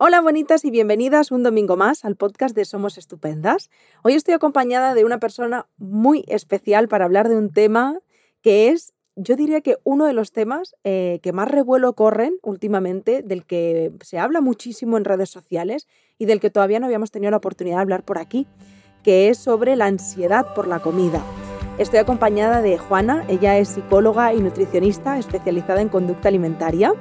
Hola bonitas y bienvenidas un domingo más al podcast de Somos Estupendas. Hoy estoy acompañada de una persona muy especial para hablar de un tema que es, yo diría que uno de los temas eh, que más revuelo corren últimamente, del que se habla muchísimo en redes sociales y del que todavía no habíamos tenido la oportunidad de hablar por aquí, que es sobre la ansiedad por la comida. Estoy acompañada de Juana, ella es psicóloga y nutricionista especializada en conducta alimentaria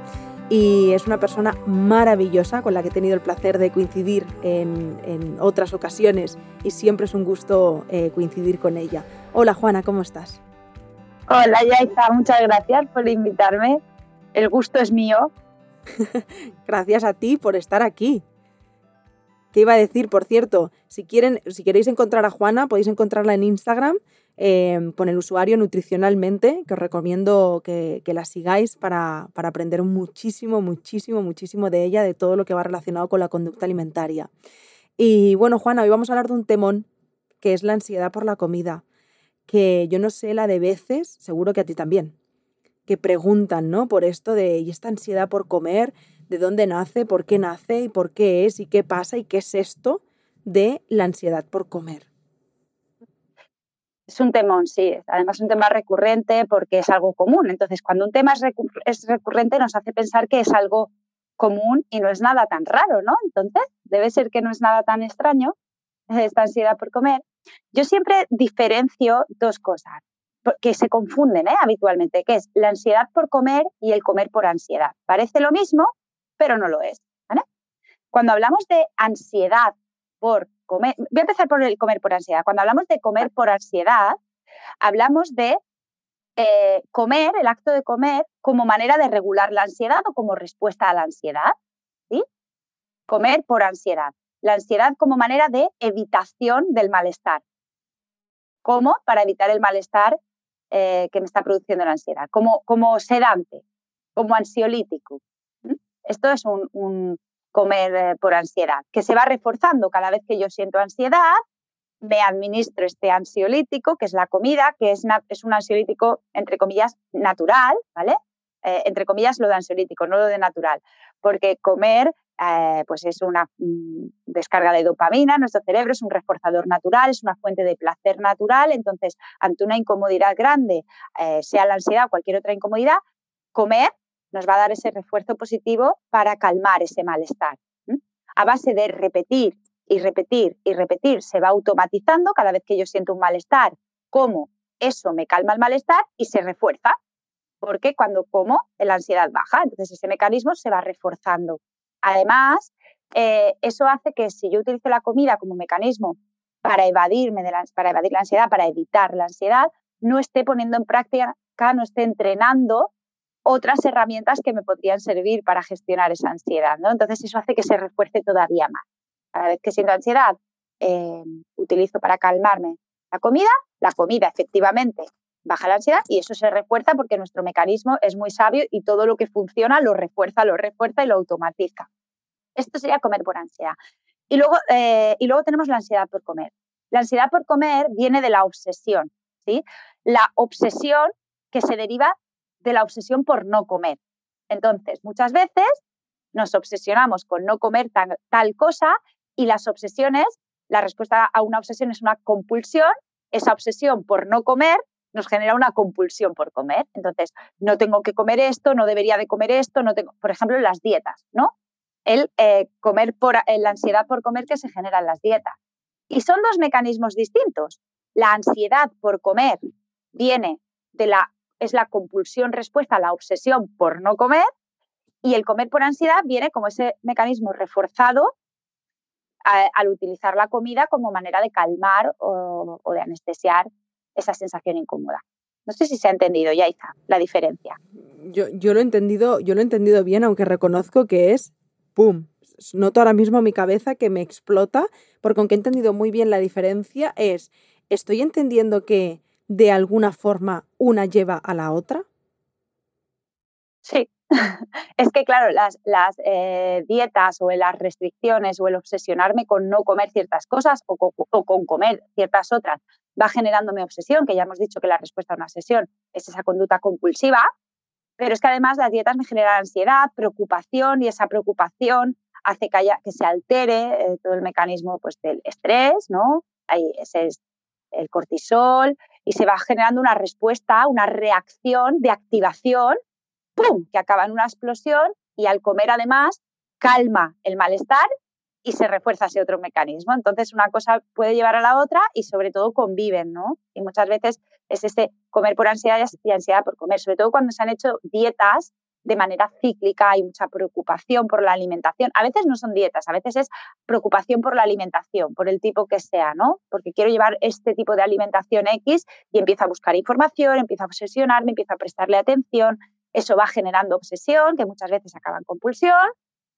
y es una persona maravillosa con la que he tenido el placer de coincidir en, otras ocasiones y siempre es un gusto eh, coincidir con ella. Hola Juana, ¿cómo estás? Hola Yaisa, muchas gracias por invitarme. El gusto es mío. gracias a ti por estar aquí. ¿Qué iba a decir? Por cierto, si, quieren, si queréis encontrar a Juana, podéis encontrarla en Instagram Em, con el usuario nutricionalmente, que os recomiendo que, la sigáis para, aprender muchísimo, muchísimo, muchísimo de ella, de todo lo que va relacionado con la conducta alimentaria. Y bueno, Juana, hoy vamos a hablar de un temón que es la ansiedad por la comida, que yo no sé la de veces, seguro que a ti también, que preguntan, ¿no? Por esto de, ¿y esta ansiedad por comer? ¿De dónde nace? ¿Por qué nace? ¿Y por qué es? ¿Y qué pasa? ¿Y qué es esto de la ansiedad por comer? Es un temón, sí. Además es un tema recurrente porque es algo común. Entonces, cuando un tema es, recurrente nos hace pensar que es algo común y no es nada tan raro, ¿no? Entonces, debe ser que no es nada tan extraño esta ansiedad por comer. Yo siempre diferencio dos cosas que se confunden ¿eh? habitualmente, que es la ansiedad por comer y el comer por ansiedad. Parece lo mismo, pero no lo es. Cuando hablamos de ansiedad por voy a empezar por el comer por ansiedad. Cuando hablamos de comer por ansiedad, hablamos de eh, comer, el acto de comer, como manera de regular la ansiedad o como respuesta a la ansiedad. ¿sí? Comer por ansiedad. La ansiedad como manera de evitación del malestar. ¿Cómo? Para evitar el malestar eh, que me está produciendo la ansiedad. Como, como sedante, como ansiolítico. Esto es un, comer eh, por ansiedad, que se va reforzando cada vez que yo siento ansiedad, me administro este ansiolítico, que es la comida, que es, es un ansiolítico, entre comillas, natural, ¿vale? Eh, entre comillas, lo de ansiolítico, no lo de natural, porque comer eh, pues es una mm, descarga de dopamina nuestro cerebro, es un reforzador natural, es una fuente de placer natural, entonces, ante una incomodidad grande, sea la ansiedad o cualquier otra incomodidad, comer nos va a dar ese refuerzo positivo para calmar ese malestar. A base de repetir y repetir y repetir, se va automatizando cada vez que yo siento un malestar, como eso me calma el malestar y se refuerza, porque cuando como, la ansiedad baja, entonces ese mecanismo se va reforzando. Además, eh, eso hace que si yo utilizo la comida como mecanismo para evadirme de para evadir la ansiedad, para evitar la ansiedad, no esté poniendo en práctica, no esté entrenando otras herramientas que me podrían servir para gestionar esa ansiedad. ¿no? Entonces eso hace que se refuerce todavía más. Cada vez que siento ansiedad, eh, utilizo para calmarme la comida, la comida efectivamente baja la ansiedad y eso se refuerza porque nuestro mecanismo es muy sabio y todo lo que funciona lo refuerza, lo refuerza y lo automatiza. Esto sería comer por ansiedad. Y luego, eh, y luego tenemos la ansiedad por comer. La ansiedad por comer viene de la obsesión. ¿sí? La obsesión que se deriva de la obsesión por no comer. Entonces, muchas veces nos obsesionamos con no comer tal cosa y las obsesiones, la respuesta a una obsesión es una compulsión, esa obsesión por no comer nos genera una compulsión por comer. Entonces, no tengo que comer esto, no debería de comer esto, no tengo, por ejemplo, las dietas, ¿no? El eh, comer por la ansiedad por comer que se genera en las dietas. Y son dos mecanismos distintos. La ansiedad por comer viene de la es la compulsión respuesta a la obsesión por no comer y el comer por ansiedad viene como ese mecanismo reforzado al utilizar la comida como manera de calmar o, de anestesiar esa sensación incómoda. No sé si se ha entendido, Yaiza, la diferencia. Yo, yo, lo he entendido, yo lo he entendido bien, aunque reconozco que es ¡pum! Noto ahora mismo mi cabeza que me explota, porque aunque he entendido muy bien la diferencia, es, estoy entendiendo que de alguna forma una lleva a la otra? Sí, es que claro, las, eh, dietas o las restricciones o el obsesionarme con no comer ciertas cosas o, con comer ciertas otras va generando mi obsesión, que ya hemos dicho que la respuesta a una obsesión es esa conducta compulsiva, pero es que además las dietas me generan ansiedad, preocupación y esa preocupación hace que, se altere eh, todo el mecanismo pues, del estrés, ¿no? Ahí ese es el cortisol y se va generando una respuesta, una reacción de activación, ¡pum!, que acaba en una explosión y al comer además calma el malestar y se refuerza ese otro mecanismo. Entonces, una cosa puede llevar a la otra y sobre todo conviven, ¿no? Y muchas veces es este comer por ansiedad y ansiedad por comer, sobre todo cuando se han hecho dietas de manera cíclica, hay mucha preocupación por la alimentación. A veces no son dietas, a veces es preocupación por la alimentación, por el tipo que sea, ¿no? Porque quiero llevar este tipo de alimentación X y empiezo a buscar información, empiezo a obsesionarme, empiezo a prestarle atención. Eso va generando obsesión, que muchas veces acaba en compulsión,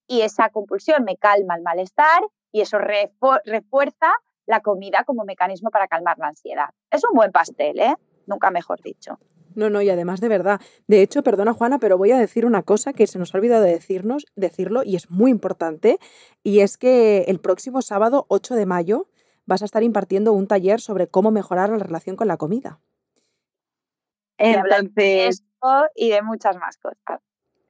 y esa compulsión me calma el malestar y eso refuerza la comida como mecanismo para calmar la ansiedad. Es un buen pastel, ¿eh? Nunca mejor dicho. No, no, y además de verdad. De hecho, perdona Juana, pero voy a decir una cosa que se nos ha olvidado de decirnos, decirlo y es muy importante, y es que el próximo sábado 8 de mayo vas a estar impartiendo un taller sobre cómo mejorar la relación con la comida. Entonces, y de muchas más cosas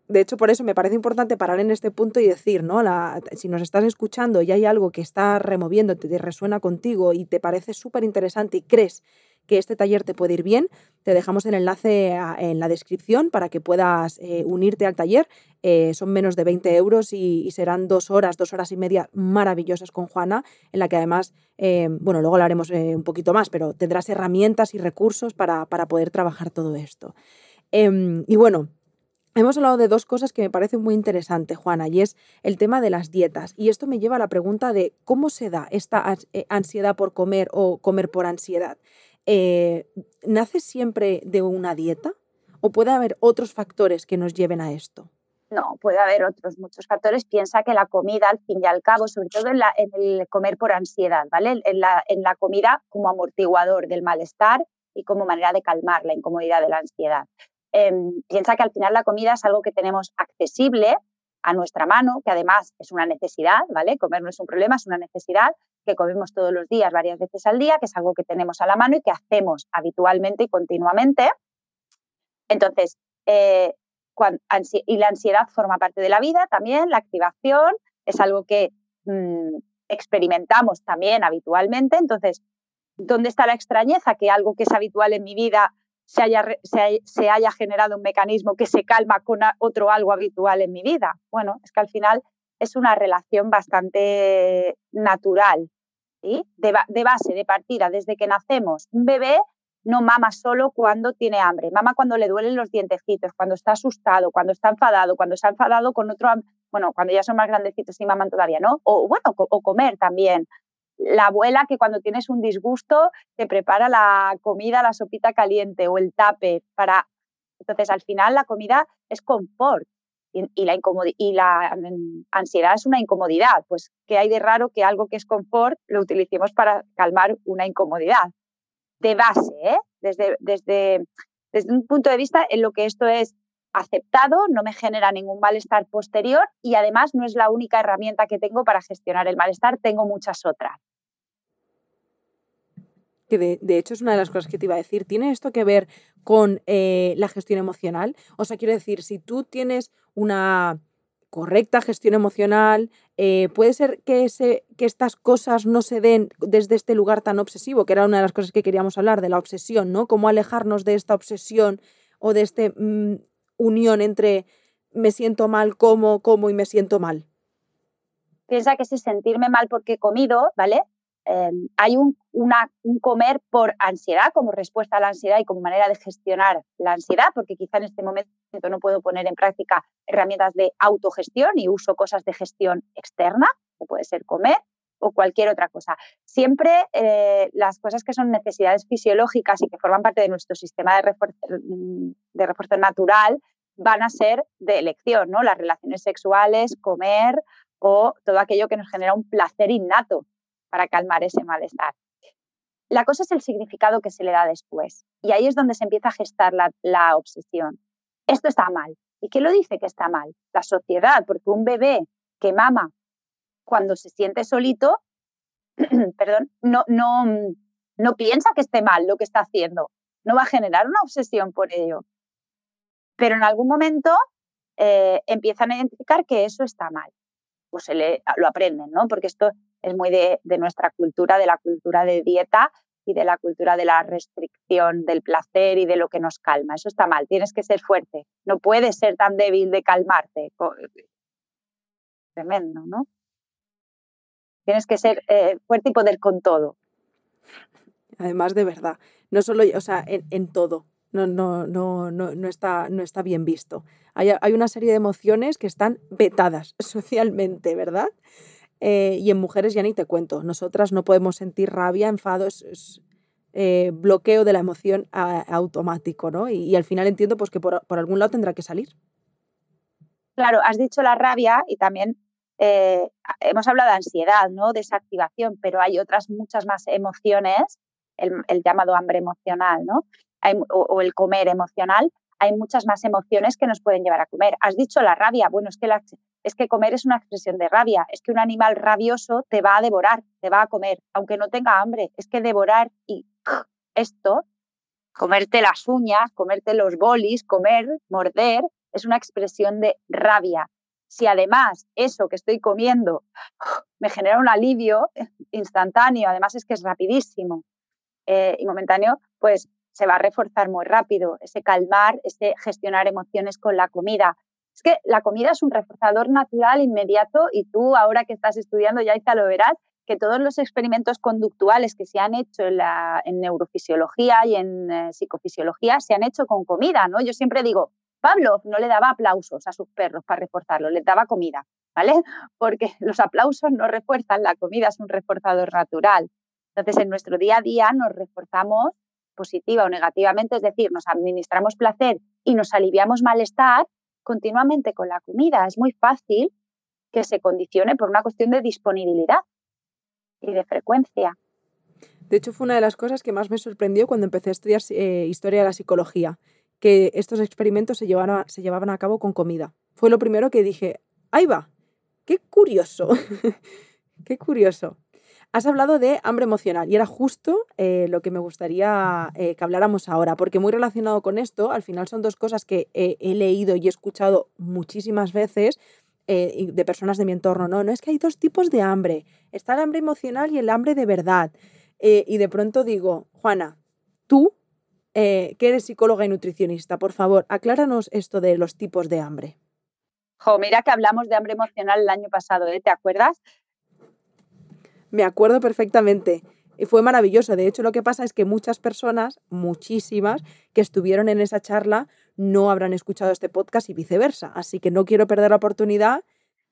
de hecho, por eso me parece importante parar en este punto y decir, ¿no? La, si nos estás escuchando y hay algo que está removiendo, te resuena contigo y te parece súper interesante y crees que este taller te puede ir bien, te dejamos el enlace en la descripción para que puedas eh, unirte al taller. Eh, son menos de 20 euros y, serán dos horas, dos horas y media maravillosas con Juana, en la que además, eh, bueno, luego hablaremos un poquito más, pero tendrás herramientas y recursos para, para poder trabajar todo esto. Em, y bueno, Hemos hablado de dos cosas que me parecen muy interesantes, Juana, y es el tema de las dietas. Y esto me lleva a la pregunta de cómo se da esta ansiedad por comer o comer por ansiedad. Eh, ¿Nace siempre de una dieta o puede haber otros factores que nos lleven a esto? No, puede haber otros muchos factores. Piensa que la comida, al fin y al cabo, sobre todo en, el comer por ansiedad, ¿vale? En la, en la comida como amortiguador del malestar y como manera de calmar la incomodidad de la ansiedad. Em, piensa que al final la comida es algo que tenemos accesible a nuestra mano, que además es una necesidad, ¿vale? Comer no es un problema, es una necesidad que comemos todos los días, varias veces al día, que es algo que tenemos a la mano y que hacemos habitualmente y continuamente. Entonces, eh, y la ansiedad forma parte de la vida también, la activación es algo que mm, experimentamos también habitualmente. Entonces, ¿dónde está la extrañeza? Que algo que es habitual en mi vida se haya, se, haya generado un mecanismo que se calma con otro algo habitual en mi vida. Bueno, es que al final es una relación bastante natural, ¿sí? de, de base, de partida, desde que nacemos. Un bebé no mama solo cuando tiene hambre, mama cuando le duelen los dientecitos, cuando está asustado, cuando está enfadado, cuando está enfadado con otro, bueno, cuando ya son más grandecitos y maman todavía, ¿no? O bueno, o comer también la abuela que cuando tienes un disgusto te prepara la comida, la sopita caliente o el tape para... Entonces, al final la comida es confort y, la, y la ansiedad es una incomodidad. Pues, ¿qué hay de raro que algo que es confort lo utilicemos para calmar una incomodidad? De base, ¿eh? desde, desde, desde un punto de vista en lo que esto es aceptado, no me genera ningún malestar posterior y además no es la única herramienta que tengo para gestionar el malestar, tengo muchas otras que de, hecho es una de las cosas que te iba a decir, ¿tiene esto que ver con eh, la gestión emocional? O sea, quiero decir, si tú tienes una correcta gestión emocional, eh, puede ser que, que estas cosas no se den desde este lugar tan obsesivo, que era una de las cosas que queríamos hablar, de la obsesión, ¿no? Cómo alejarnos de esta obsesión o de esta mm, unión entre me siento mal, como, como y me siento mal. Piensa que si sentirme mal porque he comido, ¿vale? Em, hay un, comer por ansiedad, como respuesta a la ansiedad y como manera de gestionar la ansiedad, porque quizá en este momento no puedo poner en práctica herramientas de autogestión y uso cosas de gestión externa, que puede ser comer o cualquier otra cosa. Siempre eh, las cosas que son necesidades fisiológicas y que forman parte de nuestro sistema de refuerzo, de refuerzo natural van a ser de elección, ¿no? Las relaciones sexuales, comer o todo aquello que nos genera un placer innato para calmar ese malestar. La cosa es el significado que se le da después. Y ahí es donde se empieza a gestar la, obsesión. Esto está mal. ¿Y qué lo dice que está mal? La sociedad, porque un bebé que mama cuando se siente solito, perdón, no, no, no piensa que esté mal lo que está haciendo. No va a generar una obsesión por ello. Pero en algún momento eh, empiezan a identificar que eso está mal. pues se le, lo aprenden, ¿no? Porque esto es muy de, de nuestra cultura, de la cultura de dieta y de la cultura de la restricción del placer y de lo que nos calma. Eso está mal, tienes que ser fuerte, no puedes ser tan débil de calmarte. Tremendo, ¿no? Tienes que ser eh, fuerte y poder con todo. Además, de verdad, no solo, o sea, en, en todo, no, no, no, no, no, está, no está bien visto. Hay, hay, una serie de emociones que están vetadas socialmente, ¿verdad? Eh, y en mujeres ya ni te cuento. Nosotras no podemos sentir rabia, enfado, es, eh, bloqueo de la emoción a, automático, ¿no? Y, y, al final entiendo pues, que por, por, algún lado tendrá que salir. Claro, has dicho la rabia y también eh, hemos hablado de ansiedad, ¿no? Desactivación, pero hay otras muchas más emociones, el, llamado hambre emocional, ¿no? O el comer emocional, hay muchas más emociones que nos pueden llevar a comer. Has dicho la rabia, bueno, es que, la, es que comer es una expresión de rabia, es que un animal rabioso te va a devorar, te va a comer, aunque no tenga hambre, es que devorar y esto, comerte las uñas, comerte los bolis, comer, morder, es una expresión de rabia. Si además eso que estoy comiendo me genera un alivio instantáneo, además es que es rapidísimo eh, y momentáneo, pues se va a reforzar muy rápido, ese calmar, ese gestionar emociones con la comida. Es que la comida es un reforzador natural inmediato y tú ahora que estás estudiando ya lo verás, que todos los experimentos conductuales que se han hecho en, neurofisiología y en eh, psicofisiología se han hecho con comida, ¿no? Yo siempre digo, Pablo no le daba aplausos a sus perros para reforzarlo, les daba comida, ¿vale? Porque los aplausos no refuerzan, la comida es un reforzador natural. Entonces, en nuestro día a día nos reforzamos positiva o negativamente, es decir, nos administramos placer y nos aliviamos malestar continuamente con la comida. Es muy fácil que se condicione por una cuestión de disponibilidad y de frecuencia. De hecho, fue una de las cosas que más me sorprendió cuando empecé a estudiar eh, historia de la psicología, que estos experimentos se llevaban, a, se llevaban a cabo con comida. Fue lo primero que dije, ahí va, qué curioso, qué curioso. Has hablado de hambre emocional y era justo eh, lo que me gustaría eh, que habláramos ahora, porque muy relacionado con esto, al final son dos cosas que he leído y he escuchado muchísimas veces eh, de personas de mi entorno. No, no es que hay dos tipos de hambre. Está el hambre emocional y el hambre de verdad. Y de pronto digo, Juana, tú, que eres psicóloga y nutricionista, por favor, acláranos esto de los tipos de hambre. Jo, mira que hablamos de hambre emocional el año pasado, ¿te acuerdas? Me acuerdo perfectamente. Y fue maravilloso. De hecho, lo que pasa es que muchas personas, muchísimas, que estuvieron en esa charla, no habrán escuchado este podcast y viceversa. Así que no quiero perder la oportunidad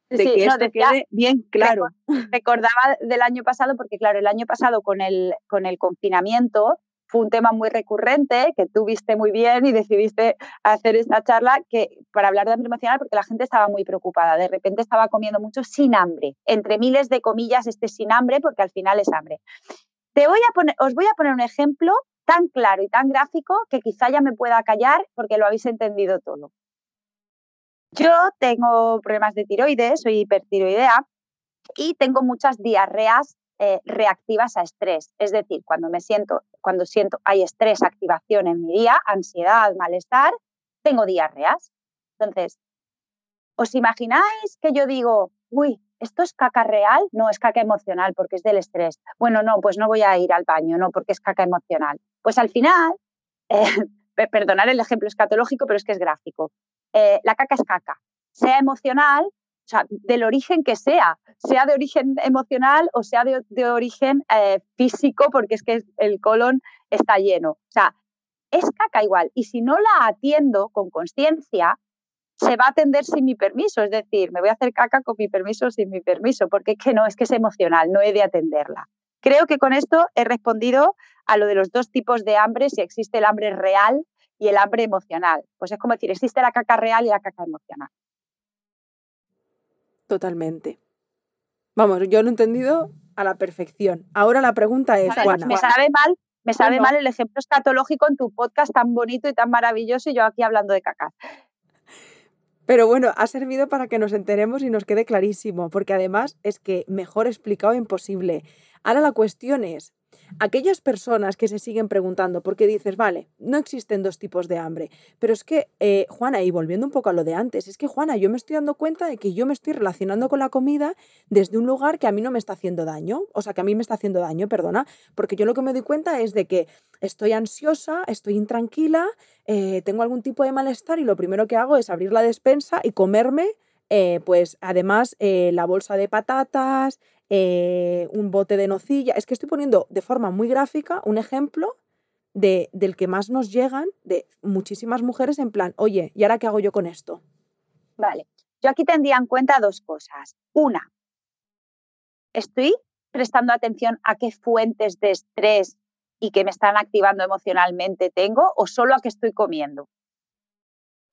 de sí, que no, esto decía, quede bien claro. Recordaba del año pasado, porque claro, el año pasado con el, con el confinamiento fue un tema muy recurrente que tú viste muy bien y decidiste hacer esta charla que, para hablar de hambre emocional porque la gente estaba muy preocupada. De repente estaba comiendo mucho sin hambre, entre miles de comillas este sin hambre porque al final es hambre. Te voy a poner, os voy a poner un ejemplo tan claro y tan gráfico que quizá ya me pueda callar porque lo habéis entendido todo. Yo tengo problemas de tiroides, soy hipertiroidea y tengo muchas diarreas eh, reactivas a estrés. Es decir, cuando me siento, cuando siento hay estrés, activación en mi día, ansiedad, malestar, tengo diarreas. Entonces, ¿os imagináis que yo digo, uy, ¿esto es caca real? No, es caca emocional porque es del estrés. Bueno, no, pues no voy a ir al baño, no, porque es caca emocional. Pues al final, eh, perdonar el ejemplo escatológico, pero es que es gráfico. Eh, la caca es caca, sea emocional, o sea, del origen que sea, sea de origen emocional o sea de, de origen eh, físico, porque es que el colon está lleno. O sea, es caca igual. Y si no la atiendo con conciencia, se va a atender sin mi permiso, es decir, me voy a hacer caca con mi permiso o sin mi permiso, porque es que no, es que es emocional, no he de atenderla. Creo que con esto he respondido a lo de los dos tipos de hambre, si existe el hambre real y el hambre emocional. Pues es como decir, existe la caca real y la caca emocional. Totalmente. Vamos, yo lo he entendido a la perfección. Ahora la pregunta es, Juana. Me sabe mal, me sabe mal el ejemplo escatológico en tu podcast tan bonito y tan maravilloso y yo aquí hablando de caca. Pero bueno, ha servido para que nos enteremos y nos quede clarísimo, porque además es que mejor explicado imposible. Ahora la cuestión es, aquellas personas que se siguen preguntando, porque dices, vale, no existen dos tipos de hambre, pero es que, eh, Juana, y volviendo un poco a lo de antes, es que, Juana, yo me estoy dando cuenta de que yo me estoy relacionando con la comida desde un lugar que a mí no me está haciendo daño, o sea, que a mí me está haciendo daño, perdona, porque yo lo que me doy cuenta es de que estoy ansiosa, estoy intranquila, eh, tengo algún tipo de malestar y lo primero que hago es abrir la despensa y comerme eh, pues además la bolsa de patatas, eh, un bote de nocilla. Es que estoy poniendo de forma muy gráfica un ejemplo de, del que más nos llegan de muchísimas mujeres en plan, oye, ¿y ahora qué hago yo con esto? Vale, yo aquí tendría en cuenta dos cosas. Una, estoy prestando atención a qué fuentes de estrés y que me están activando emocionalmente tengo o solo a qué estoy comiendo.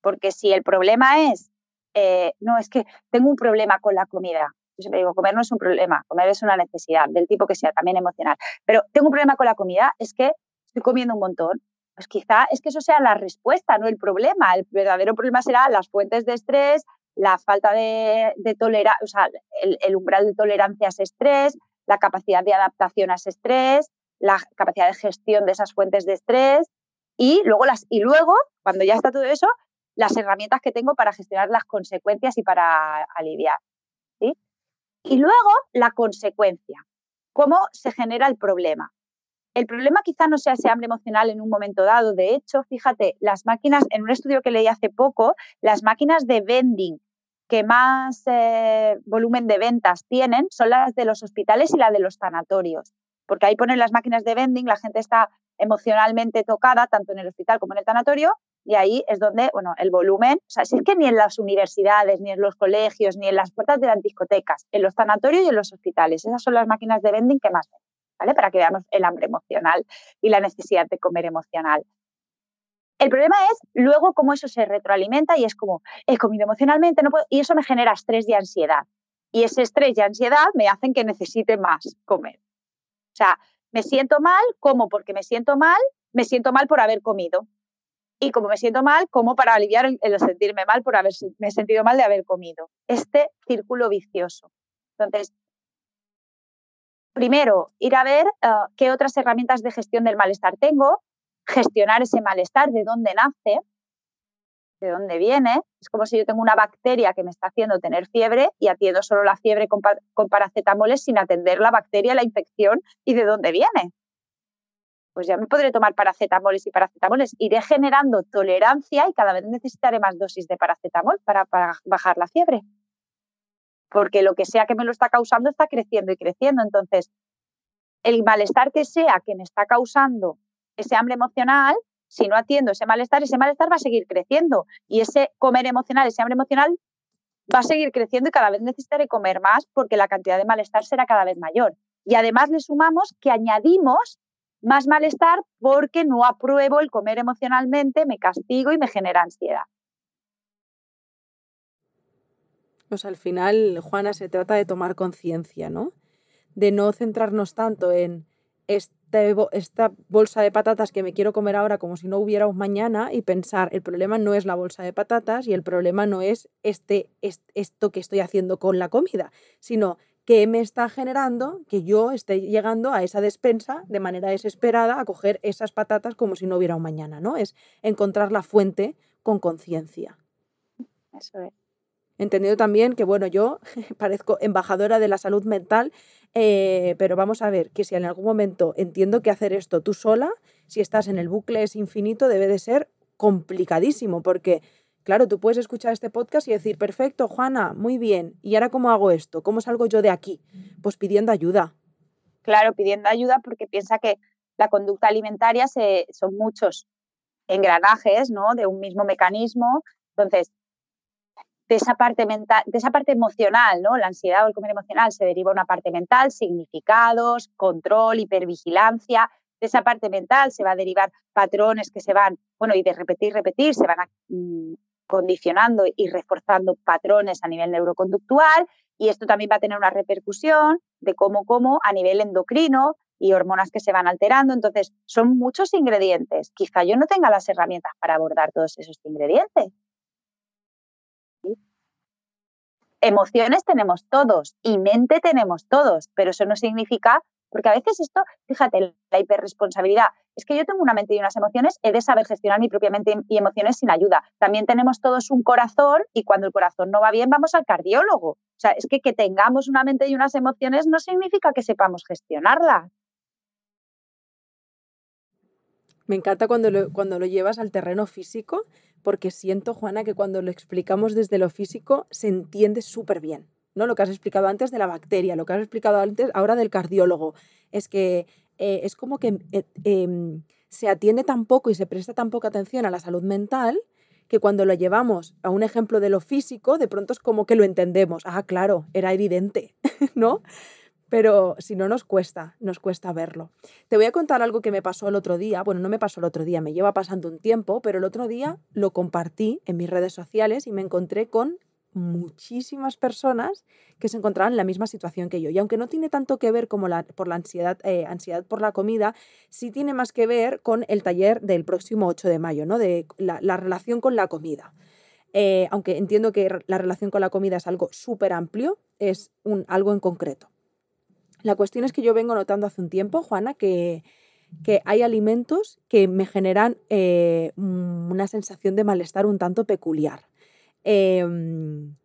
Porque si el problema es, eh, no, es que tengo un problema con la comida, yo siempre digo, comer no es un problema, comer es una necesidad, del tipo que sea, también emocional. Pero tengo un problema con la comida, es que estoy comiendo un montón. Pues quizá es que eso sea la respuesta, no el problema. El verdadero problema será las fuentes de estrés, la falta de, de tolerancia, o sea, el, umbral de tolerancia a ese estrés, la capacidad de adaptación a ese estrés, la capacidad de gestión de esas fuentes de estrés y luego, las, y luego cuando ya está todo eso, las herramientas que tengo para gestionar las consecuencias y para aliviar. Y luego la consecuencia, cómo se genera el problema. El problema quizá no sea ese hambre emocional en un momento dado. De hecho, fíjate, las máquinas, en un estudio que leí hace poco, las máquinas de vending que más eh, volumen de ventas tienen son las de los hospitales y las de los sanatorios. Porque ahí ponen las máquinas de vending, la gente está emocionalmente tocada, tanto en el hospital como en el sanatorio, y ahí es donde, bueno, el volumen, o sea, si es que ni en las universidades, ni en los colegios, ni en las puertas de las discotecas, en los sanatorios y en los hospitales, esas son las máquinas de vending que más ven, ¿vale? Para que veamos el hambre emocional y la necesidad de comer emocional. El problema es luego cómo eso se retroalimenta y es como, he comido emocionalmente, no puedo, y eso me genera estrés y ansiedad. Y ese estrés y ansiedad me hacen que necesite más comer. O sea, me siento mal, como porque me siento mal, me siento mal por haber comido y como me siento mal, como para aliviar el, sentirme mal por haberme sentido mal de haber comido. Este círculo vicioso. Entonces, primero, ir a ver ah, qué otras herramientas de gestión del malestar tengo, gestionar ese malestar, de dónde nace, de dónde viene. Es como si yo tengo una bacteria que me está haciendo tener fiebre y atiendo solo la fiebre con, con paracetamoles sin atender la bacteria, la infección y de dónde viene pues ya me podré tomar paracetamoles y paracetamoles. Iré generando tolerancia y cada vez necesitaré más dosis de paracetamol para, bajar la fiebre. Porque lo que sea que me lo está causando está creciendo y creciendo. Entonces, el malestar que sea que me está causando ese hambre emocional, si no atiendo ese malestar, ese malestar va a seguir creciendo. Y ese comer emocional, ese hambre emocional, va a seguir creciendo y cada vez necesitaré comer más porque la cantidad de malestar será cada vez mayor. Y además le sumamos que añadimos más malestar porque no apruebo el comer emocionalmente, me castigo y me genera ansiedad. Pues al final, Juana, se trata de tomar conciencia, ¿no? De no centrarnos tanto en este, esta bolsa de patatas que me quiero comer ahora como si no hubiera un mañana y pensar, el problema no es la bolsa de patatas y el problema no es este, esto que estoy haciendo con la comida, sino que me está generando que yo esté llegando a esa despensa de manera desesperada a coger esas patatas como si no hubiera un mañana, ¿no? Es encontrar la fuente con conciencia. Eso es. Entendido también que, bueno, yo parezco embajadora de la salud mental, eh, pero vamos a ver que si en algún momento entiendo que hacer esto tú sola, si estás en el bucle es infinito, debe de ser complicadísimo, porque Claro, tú puedes escuchar este podcast y decir, perfecto, Juana, muy bien, ¿y ahora cómo hago esto? ¿Cómo salgo yo de aquí? Pues pidiendo ayuda. Claro, pidiendo ayuda porque piensa que la conducta alimentaria se, son muchos engranajes ¿no? de un mismo mecanismo. Entonces, de esa parte mental, de esa parte emocional, ¿no? La ansiedad o el comer emocional se deriva una parte mental, significados, control, hipervigilancia. De esa parte mental se va a derivar patrones que se van, bueno, y de repetir, repetir, se van a mm, condicionando y reforzando patrones a nivel neuroconductual y esto también va a tener una repercusión de cómo, cómo a nivel endocrino y hormonas que se van alterando. Entonces, son muchos ingredientes. Quizá yo no tenga las herramientas para abordar todos esos ingredientes. Emociones tenemos todos y mente tenemos todos, pero eso no significa Porque a veces esto, fíjate, la hiperresponsabilidad, es que yo tengo una mente y unas emociones, he de saber gestionar mi propia mente y emociones sin ayuda. También tenemos todos un corazón y cuando el corazón no va bien vamos al cardiólogo. O sea, es que que tengamos una mente y unas emociones no significa que sepamos gestionarlas. Me encanta cuando lo, cuando lo llevas al terreno físico, porque siento, Juana, que cuando lo explicamos desde lo físico se entiende súper bien. ¿no? Lo que has explicado antes de la bacteria, lo que has explicado antes ahora del cardiólogo. Es que eh, es como que eh, em, se atiende tan poco y se presta tan poca atención a la salud mental que cuando lo llevamos a un ejemplo de lo físico, de pronto es como que lo entendemos. Ah, claro, era evidente, ¿no? Pero si no nos cuesta, nos cuesta verlo. Te voy a contar algo que me pasó el otro día, bueno, no me pasó el otro día, me lleva pasando un tiempo, pero el otro día lo compartí en mis redes sociales y me encontré con muchísimas personas que se encontraban en la misma situación que yo. Y aunque no tiene tanto que ver como la, por la ansiedad, eh, ansiedad por la comida, sí tiene más que ver con el taller del próximo 8 de mayo, ¿no? de la, relación con la comida. Eh, aunque entiendo que la relación con la comida es algo súper amplio, es un, algo en concreto. La cuestión es que yo vengo notando hace un tiempo, Juana, que, hay alimentos que me generan eh, una sensación de malestar un tanto peculiar. Em,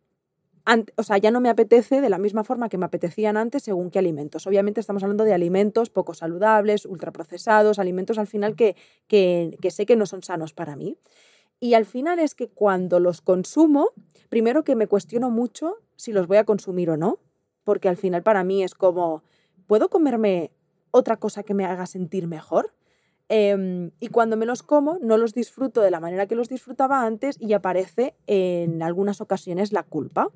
o sea, ya no me apetece de la misma forma que me apetecían antes según qué alimentos. Obviamente estamos hablando de alimentos poco saludables, ultraprocesados, alimentos al final que, que, que sé que no son sanos para mí. Y al final es que cuando los consumo, primero que me cuestiono mucho si los voy a consumir o no, porque al final para mí es como, ¿puedo comerme otra cosa que me haga sentir mejor? Em, y cuando me los como, no los disfruto de la manera que los disfrutaba antes y aparece en algunas ocasiones la culpa.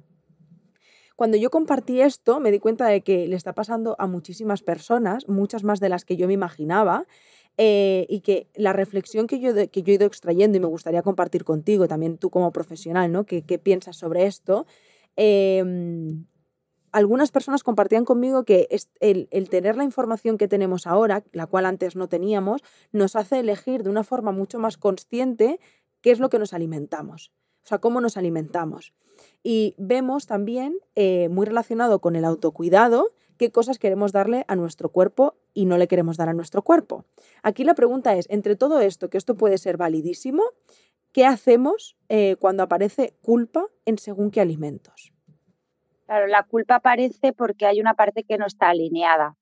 Cuando yo compartí esto, me di cuenta de que le está pasando a muchísimas personas, muchas más de las que yo me imaginaba, eh, y que la reflexión que yo, que yo he ido extrayendo y me gustaría compartir contigo, también tú como profesional, ¿no? ¿Qué, piensas sobre esto? Em, algunas personas compartían conmigo que el, tener la información que tenemos ahora, la cual antes no teníamos, nos hace elegir de una forma mucho más consciente qué es lo que nos alimentamos, o sea, cómo nos alimentamos. Y vemos también, eh, muy relacionado con el autocuidado, qué cosas queremos darle a nuestro cuerpo y no le queremos dar a nuestro cuerpo. Aquí la pregunta es, entre todo esto, que esto puede ser validísimo, ¿qué hacemos eh, cuando aparece culpa en según qué alimentos? Claro, la culpa aparece porque hay una parte que no está alineada.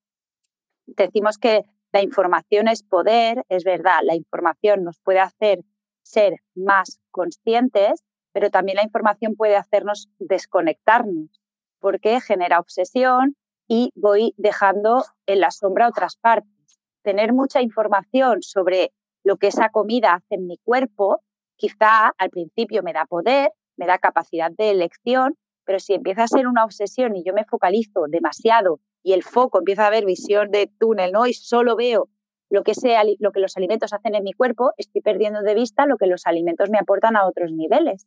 Decimos que la información es poder, es verdad, la información nos puede hacer ser más conscientes, pero también la información puede hacernos desconectarnos, porque genera obsesión y voy dejando en la sombra otras partes. Tener mucha información sobre lo que esa comida hace en mi cuerpo, quizá al principio me da poder, me da capacidad de elección, pero si empieza a ser una obsesión y yo me focalizo demasiado y el foco empieza a ver visión de túnel, ¿no? Y solo veo lo que, sea, lo que los alimentos hacen en mi cuerpo, estoy perdiendo de vista lo que los alimentos me aportan a otros niveles,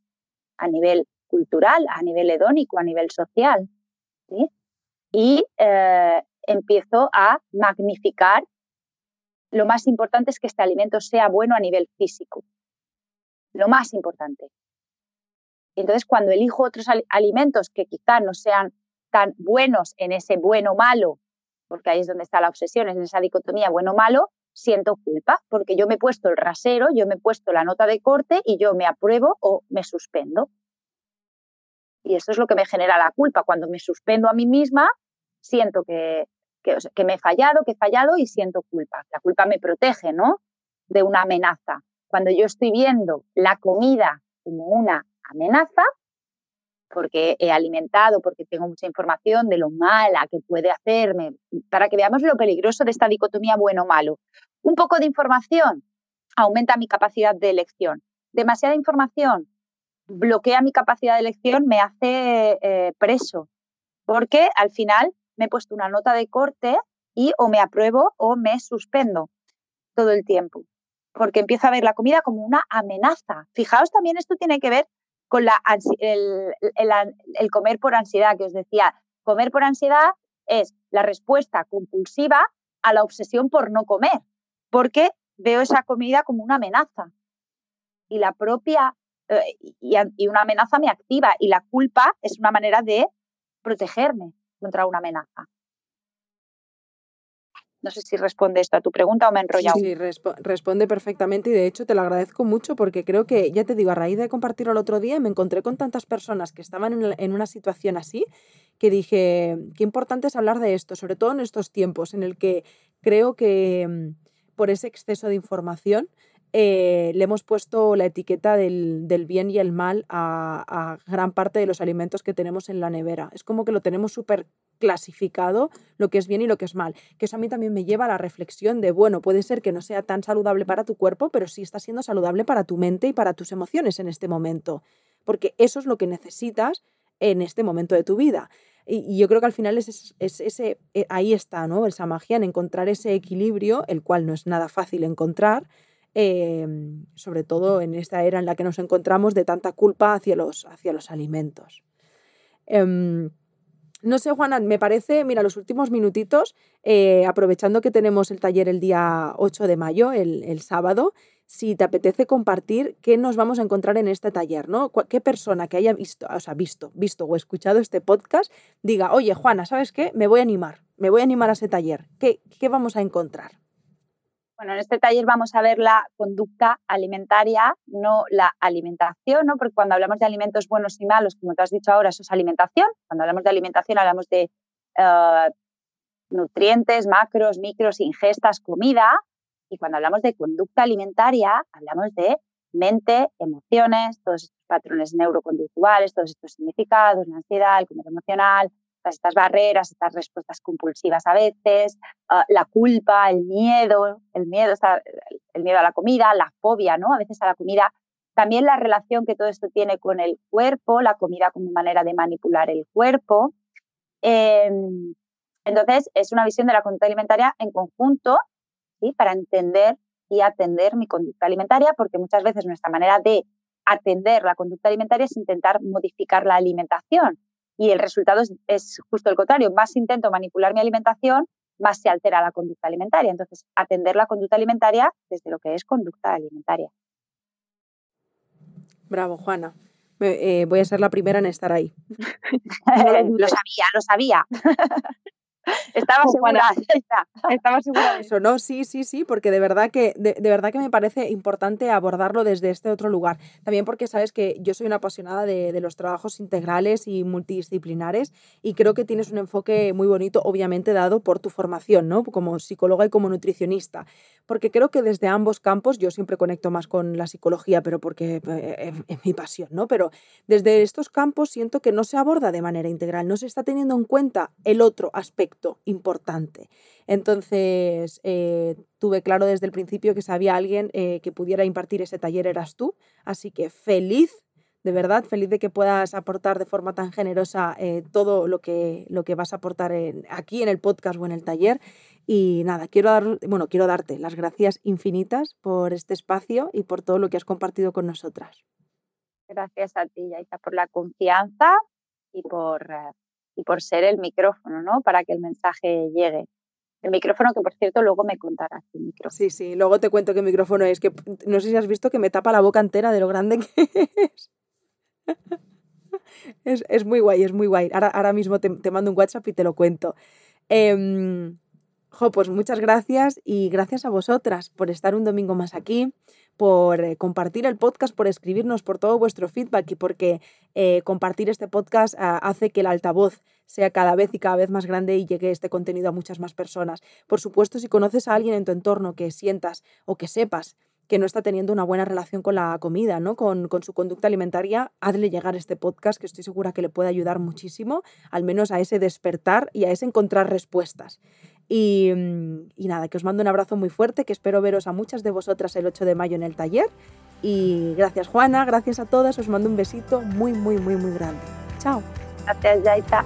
a nivel cultural, a nivel hedónico, a nivel social. Y eh, empiezo a magnificar. Lo más importante es que este alimento sea bueno a nivel físico. Lo más importante. Entonces, cuando elijo otros alimentos que quizá no sean tan buenos en ese bueno-malo, porque ahí es donde está la obsesión, en esa dicotomía bueno-malo, siento culpa, porque yo me he puesto el rasero, yo me he puesto la nota de corte y yo me apruebo o me suspendo. Y eso es lo que me genera la culpa. Cuando me suspendo a mí misma, siento que, que, que me he fallado, que he fallado y siento culpa. La culpa me protege, ¿no? De una amenaza. Cuando yo estoy viendo la comida como una amenaza, porque he alimentado, porque tengo mucha información de lo mala que puede hacerme, para que veamos lo peligroso de esta dicotomía bueno-malo. Un poco de información aumenta mi capacidad de elección. Demasiada información bloquea mi capacidad de elección, me hace eh, preso, porque al final me he puesto una nota de corte y o me apruebo o me suspendo todo el tiempo, porque empiezo a ver la comida como una amenaza. Fijaos también, esto tiene que ver con la, el, el, comer por ansiedad, que os decía, comer por ansiedad es la respuesta compulsiva a la obsesión por no comer, porque veo esa comida como una amenaza. Y la propia, eh, y, una amenaza me activa, y la culpa es una manera de protegerme contra una amenaza. No sé si responde esto a tu pregunta o me he enrollado. Sí, responde perfectamente y de hecho te lo agradezco mucho porque creo que, ya te digo, a raíz de compartirlo el otro día me encontré con tantas personas que estaban en, una situación así que dije, qué importante es hablar de esto, sobre todo en estos tiempos en el que creo que mm, por ese exceso de información eh, le hemos puesto la etiqueta del, bien y el mal a, gran parte de los alimentos que tenemos en la nevera. Es como que lo tenemos súper clasificado, lo que es bien y lo que es mal. Que eso a mí también me lleva a la reflexión de, bueno, puede ser que no sea tan saludable para tu cuerpo, pero sí está siendo saludable para tu mente y para tus emociones en este momento. Porque eso es lo que necesitas en este momento de tu vida. Y, yo creo que al final es, ese, eh, ahí está, ¿no? Esa magia en encontrar ese equilibrio, el cual no es nada fácil encontrar, Em, sobre todo en esta era en la que nos encontramos de tanta culpa hacia los, hacia los alimentos. Em, no sé, Juana, me parece, mira, los últimos minutitos, eh, aprovechando que tenemos el taller el día 8 de mayo, el, sábado, si te apetece compartir qué nos vamos a encontrar en este taller, ¿no? ¿Qué persona que haya visto, o sea, visto, visto o escuchado este podcast diga, oye, Juana, ¿sabes qué? Me voy a animar, me voy a animar a ese taller. ¿Qué, qué vamos a encontrar? Bueno, en este taller vamos a ver la conducta alimentaria, no la alimentación, ¿no? Porque cuando hablamos de alimentos buenos y malos, como te has dicho ahora, eso es alimentación. Cuando hablamos de alimentación hablamos de eh, nutrientes, macros, micros, ingestas, comida. Y cuando hablamos de conducta alimentaria, hablamos de mente, emociones, todos estos patrones neuroconductuales, todos estos significados, la ansiedad, el comer emocional, estas barreras, estas respuestas compulsivas a veces, ah, la culpa, el miedo, el miedo, el miedo a la comida, la fobia, ¿no? A veces a la comida. También la relación que todo esto tiene con el cuerpo, la comida como manera de manipular el cuerpo. Em, entonces, es una visión de la conducta alimentaria en conjunto, ¿sí? Para entender y atender mi conducta alimentaria, porque muchas veces nuestra manera de atender la conducta alimentaria es intentar modificar la alimentación y el resultado es, justo el contrario. Más intento manipular mi alimentación, más se altera la conducta alimentaria. Entonces, atender la conducta alimentaria desde lo que es conducta alimentaria. Bravo, Juana. Eh, voy a ser la primera en estar ahí. lo sabía, lo sabía. Estaba segura, estaba segura de eso, ¿no? Sí, sí, sí, porque de verdad que de, verdad que me parece importante abordarlo desde este otro lugar. También porque sabes que yo soy una apasionada de, de, los trabajos integrales y multidisciplinares y creo que tienes un enfoque muy bonito, obviamente dado por tu formación, ¿no? Como psicóloga y como nutricionista. Porque creo que desde ambos campos, yo siempre conecto más con la psicología, pero porque eh, es mi pasión, ¿no? Pero desde estos campos siento que no se aborda de manera integral, no se está teniendo en cuenta el otro aspecto importante. Entonces, eh, tuve claro desde el principio que si había alguien eh, que pudiera impartir ese taller eras tú, así que feliz de verdad, feliz de que puedas aportar de forma tan generosa eh, todo lo que, lo que vas a aportar aquí en el podcast o en el taller. Y nada, quiero, dar, bueno, quiero darte las gracias infinitas por este espacio y por todo lo que has compartido con nosotras. Gracias a ti, Yaita, por la confianza y por y por ser el micrófono, ¿no? Para que el mensaje llegue. El micrófono que, por cierto, luego me contarás. El micrófono. Sí, sí, luego te cuento qué micrófono es, que no sé si has visto que me tapa la boca entera de lo grande que es. es, muy guay, es muy guay. Ahora, ahora mismo te, mando un WhatsApp y te lo cuento. Em, jo, pues muchas gracias y gracias a vosotras por estar un domingo más aquí, por eh, compartir el podcast, por escribirnos, por todo vuestro feedback y porque eh, compartir este podcast ah, hace que el altavoz sea cada vez y cada vez más grande y llegue este contenido a muchas más personas. Por supuesto, si conoces a alguien en tu entorno que sientas o que sepas que no está teniendo una buena relación con la comida, ¿no? Con, con, su conducta alimentaria, hazle llegar este podcast que estoy segura que le puede ayudar muchísimo, al menos a ese despertar y a ese encontrar respuestas. Mm, y, nada, que os mando un abrazo muy fuerte, que espero veros a muchas de vosotras el 8 de mayo en el taller. Y gracias Juana, gracias a todas, os mando un besito muy, muy, muy, muy grande. Chao. Gracias, Yaita.